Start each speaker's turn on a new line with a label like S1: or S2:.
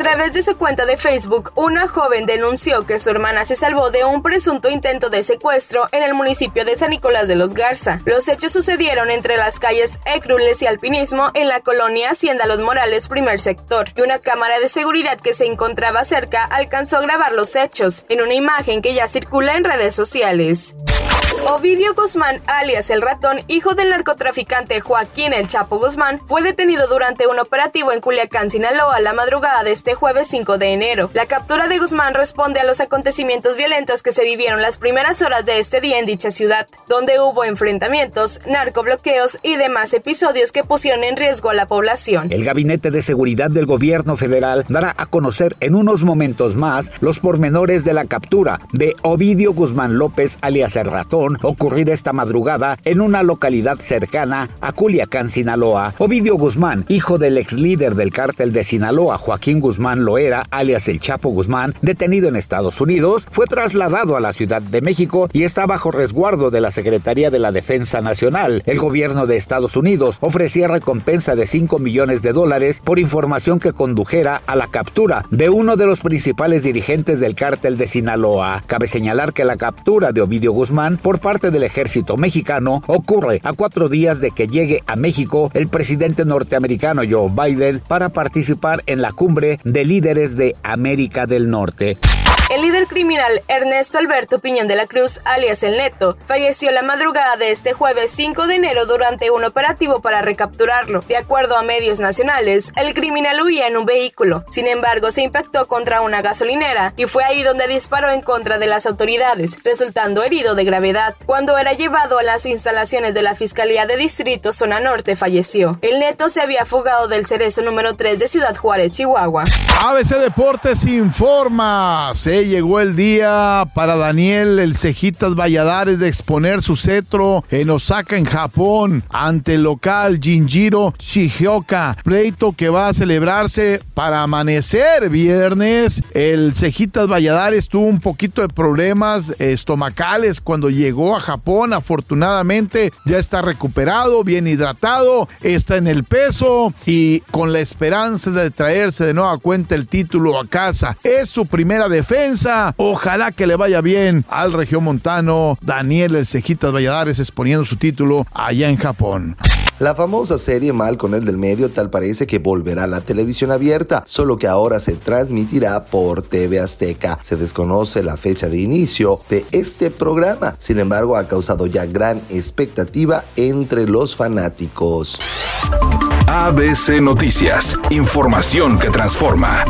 S1: A través de su cuenta de Facebook, una joven denunció que su hermana se salvó de un presunto intento de secuestro en el municipio de San Nicolás de los Garza. Los hechos sucedieron entre las calles Ecrules y Alpinismo en la colonia Hacienda Los Morales, primer sector, y una cámara de seguridad que se encontraba cerca alcanzó a grabar los hechos en una imagen que ya circula en redes sociales. Ovidio Guzmán, alias El Ratón, hijo del narcotraficante Joaquín El Chapo Guzmán, fue detenido durante un operativo en Culiacán, Sinaloa, la madrugada de este jueves 5 de enero. La captura de Guzmán responde a los acontecimientos violentos que se vivieron las primeras horas de este día en dicha ciudad, donde hubo enfrentamientos, narcobloqueos y demás episodios que pusieron en riesgo a la población.
S2: El Gabinete de Seguridad del Gobierno Federal dará a conocer en unos momentos más los pormenores de la captura de Ovidio Guzmán López, alias El Ratón, ocurrir esta madrugada en una localidad cercana a Culiacán, Sinaloa. Ovidio Guzmán, hijo del ex líder del cártel de Sinaloa, Joaquín Guzmán Loera, alias el Chapo Guzmán, detenido en Estados Unidos, fue trasladado a la Ciudad de México y está bajo resguardo de la Secretaría de la Defensa Nacional. El gobierno de Estados Unidos ofrecía recompensa de 5 millones de dólares por información que condujera a la captura de uno de los principales dirigentes del cártel de Sinaloa. Cabe señalar que la captura de Ovidio Guzmán por parte del ejército mexicano ocurre a cuatro días de que llegue a México el presidente norteamericano Joe Biden para participar en la cumbre de líderes de América del Norte.
S1: El líder criminal Ernesto Alberto Piñón de la Cruz, alias El Neto, falleció la madrugada de este jueves 5 de enero durante un operativo para recapturarlo. De acuerdo a medios nacionales, el criminal huía en un vehículo. Sin embargo, se impactó contra una gasolinera y fue ahí donde disparó en contra de las autoridades, resultando herido de gravedad. Cuando era llevado a las instalaciones de la Fiscalía de Distrito Zona Norte, falleció. El Neto se había fugado del cerezo número 3 de Ciudad Juárez, Chihuahua.
S3: ABC Deportes informa llegó el día para Daniel el Cejitas Valladares de exponer su cetro en Osaka, en Japón, ante el local Jinjiro Shihioka. Pleito que va a celebrarse para amanecer viernes. El Cejitas Valladares tuvo un poquito de problemas estomacales cuando llegó a Japón. Afortunadamente ya está recuperado, bien hidratado, está en el peso y con la esperanza de traerse de nueva cuenta el título a casa. Es su primera defensa Ojalá que le vaya bien al regiomontano Daniel El Cejitas Valladares exponiendo su título allá en Japón.
S4: La famosa serie Mal con el del medio tal parece que volverá a la televisión abierta, solo que ahora se transmitirá por TV Azteca. Se desconoce la fecha de inicio de este programa, sin embargo ha causado ya gran expectativa entre los fanáticos.
S5: ABC Noticias, información que transforma.